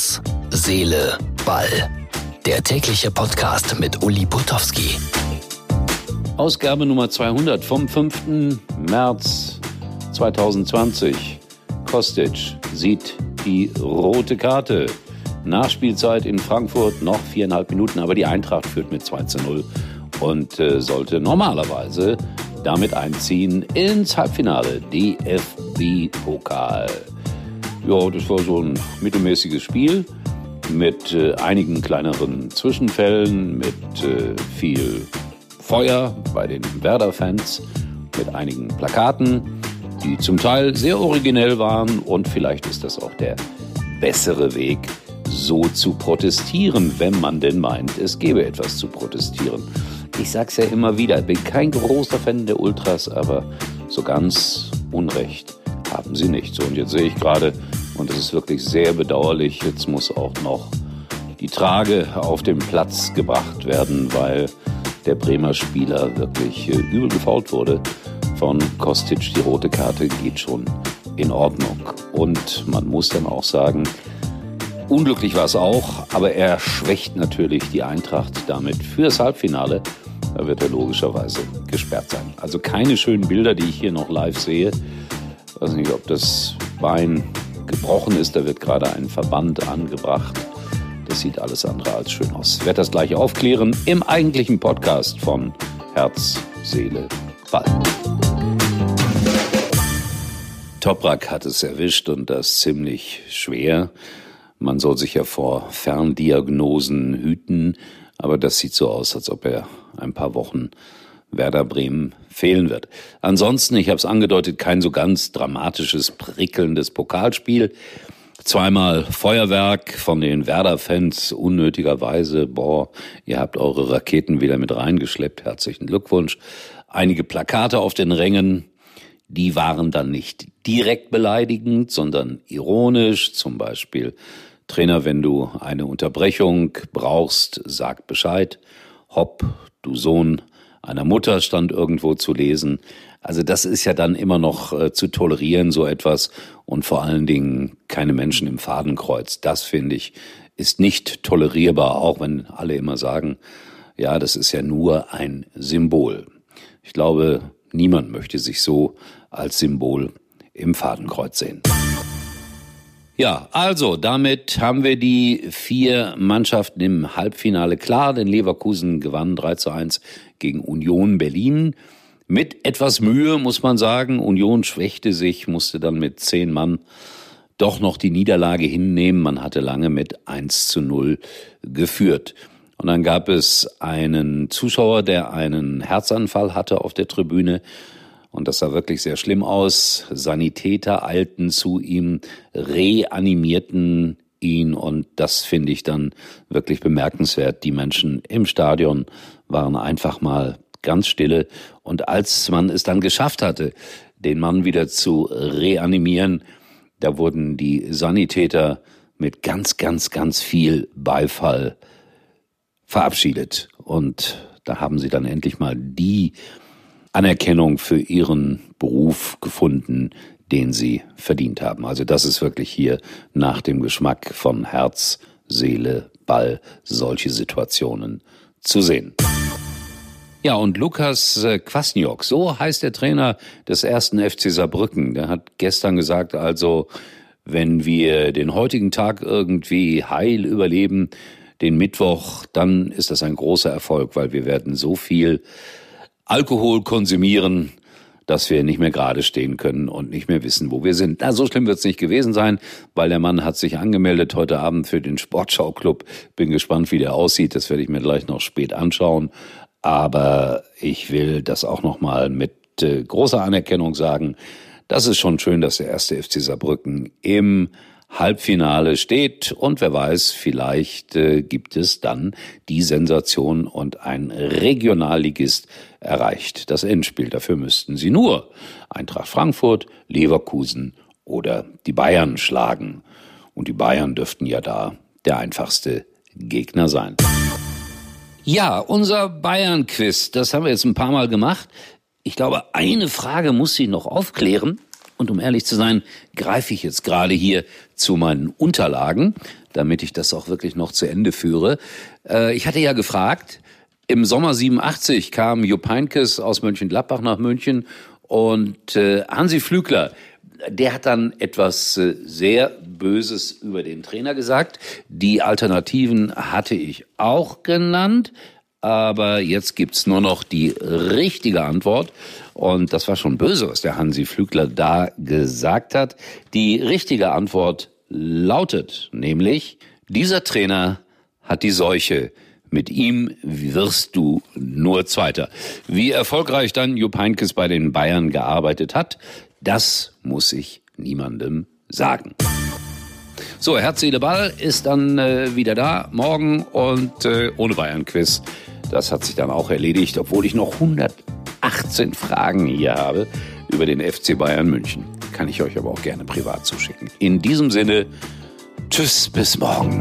Herz, Seele, Ball. Der tägliche Podcast mit Uli Potowski. Ausgabe Nummer 200 vom 5. März 2020. Kostic sieht die rote Karte. Nachspielzeit in Frankfurt noch viereinhalb Minuten, aber die Eintracht führt mit 2 zu 0 und äh, sollte normalerweise damit einziehen ins Halbfinale DFB-Pokal. Ja, das war so ein mittelmäßiges Spiel mit äh, einigen kleineren Zwischenfällen, mit äh, viel Feuer bei den Werder-Fans, mit einigen Plakaten, die zum Teil sehr originell waren und vielleicht ist das auch der bessere Weg, so zu protestieren, wenn man denn meint, es gäbe etwas zu protestieren. Ich sag's ja immer wieder, bin kein großer Fan der Ultras, aber so ganz Unrecht haben sie nicht. So, und jetzt sehe ich gerade, und es ist wirklich sehr bedauerlich, jetzt muss auch noch die Trage auf den Platz gebracht werden, weil der Bremer Spieler wirklich äh, übel gefault wurde von Kostic. Die rote Karte geht schon in Ordnung. Und man muss dann auch sagen, unglücklich war es auch, aber er schwächt natürlich die Eintracht damit fürs Halbfinale. Da wird er logischerweise gesperrt sein. Also keine schönen Bilder, die ich hier noch live sehe. Ich weiß nicht, ob das Bein gebrochen ist. Da wird gerade ein Verband angebracht. Das sieht alles andere als schön aus. Ich werde das gleich aufklären im eigentlichen Podcast von Herz, Seele, Ball. Toprak hat es erwischt und das ziemlich schwer. Man soll sich ja vor Ferndiagnosen hüten, aber das sieht so aus, als ob er ein paar Wochen Werder Bremen fehlen wird. Ansonsten, ich habe es angedeutet, kein so ganz dramatisches, prickelndes Pokalspiel. Zweimal Feuerwerk von den Werder-Fans unnötigerweise. Boah, ihr habt eure Raketen wieder mit reingeschleppt. Herzlichen Glückwunsch. Einige Plakate auf den Rängen. Die waren dann nicht direkt beleidigend, sondern ironisch. Zum Beispiel, Trainer, wenn du eine Unterbrechung brauchst, sag Bescheid. Hopp, du Sohn einer Mutter stand irgendwo zu lesen. Also das ist ja dann immer noch äh, zu tolerieren, so etwas. Und vor allen Dingen keine Menschen im Fadenkreuz. Das finde ich, ist nicht tolerierbar, auch wenn alle immer sagen, ja, das ist ja nur ein Symbol. Ich glaube, niemand möchte sich so als Symbol im Fadenkreuz sehen. Ja, also damit haben wir die vier Mannschaften im Halbfinale klar, denn Leverkusen gewann 3 zu 1 gegen Union Berlin. Mit etwas Mühe muss man sagen, Union schwächte sich, musste dann mit zehn Mann doch noch die Niederlage hinnehmen. Man hatte lange mit 1 zu 0 geführt. Und dann gab es einen Zuschauer, der einen Herzanfall hatte auf der Tribüne. Und das sah wirklich sehr schlimm aus. Sanitäter eilten zu ihm, reanimierten ihn und das finde ich dann wirklich bemerkenswert. Die Menschen im Stadion waren einfach mal ganz stille und als man es dann geschafft hatte, den Mann wieder zu reanimieren, da wurden die Sanitäter mit ganz, ganz, ganz viel Beifall verabschiedet und da haben sie dann endlich mal die Anerkennung für ihren Beruf gefunden, den sie verdient haben. Also das ist wirklich hier nach dem Geschmack von Herz, Seele, Ball solche Situationen zu sehen. Ja, und Lukas äh, Kwasniok, so heißt der Trainer des ersten FC Saarbrücken. Der hat gestern gesagt, also, wenn wir den heutigen Tag irgendwie heil überleben, den Mittwoch, dann ist das ein großer Erfolg, weil wir werden so viel Alkohol konsumieren, dass wir nicht mehr gerade stehen können und nicht mehr wissen, wo wir sind. Na, so schlimm wird es nicht gewesen sein, weil der Mann hat sich angemeldet heute Abend für den Sportschauclub. Bin gespannt, wie der aussieht. Das werde ich mir gleich noch spät anschauen. Aber ich will das auch nochmal mit äh, großer Anerkennung sagen. Das ist schon schön, dass der erste FC Saarbrücken im Halbfinale steht und wer weiß, vielleicht äh, gibt es dann die Sensation und ein Regionalligist erreicht das Endspiel. Dafür müssten sie nur Eintracht Frankfurt, Leverkusen oder die Bayern schlagen. Und die Bayern dürften ja da der einfachste Gegner sein. Ja, unser Bayern-Quiz, das haben wir jetzt ein paar Mal gemacht. Ich glaube, eine Frage muss ich noch aufklären. Und um ehrlich zu sein, greife ich jetzt gerade hier zu meinen Unterlagen, damit ich das auch wirklich noch zu Ende führe. Äh, ich hatte ja gefragt, im Sommer 87 kam Jupp Heynckes aus Mönchengladbach nach München und äh, Hansi Flügler, der hat dann etwas äh, sehr Böses über den Trainer gesagt. Die Alternativen hatte ich auch genannt. Aber jetzt gibt's nur noch die richtige Antwort. Und das war schon böse, was der Hansi Flügler da gesagt hat. Die richtige Antwort lautet nämlich, dieser Trainer hat die Seuche. Mit ihm wirst du nur Zweiter. Wie erfolgreich dann Jupp Heynckes bei den Bayern gearbeitet hat, das muss ich niemandem sagen. So, Herz, Seele, Ball ist dann äh, wieder da morgen und äh, ohne Bayern-Quiz. Das hat sich dann auch erledigt, obwohl ich noch 118 Fragen hier habe über den FC Bayern München. Kann ich euch aber auch gerne privat zuschicken. In diesem Sinne, tschüss, bis morgen.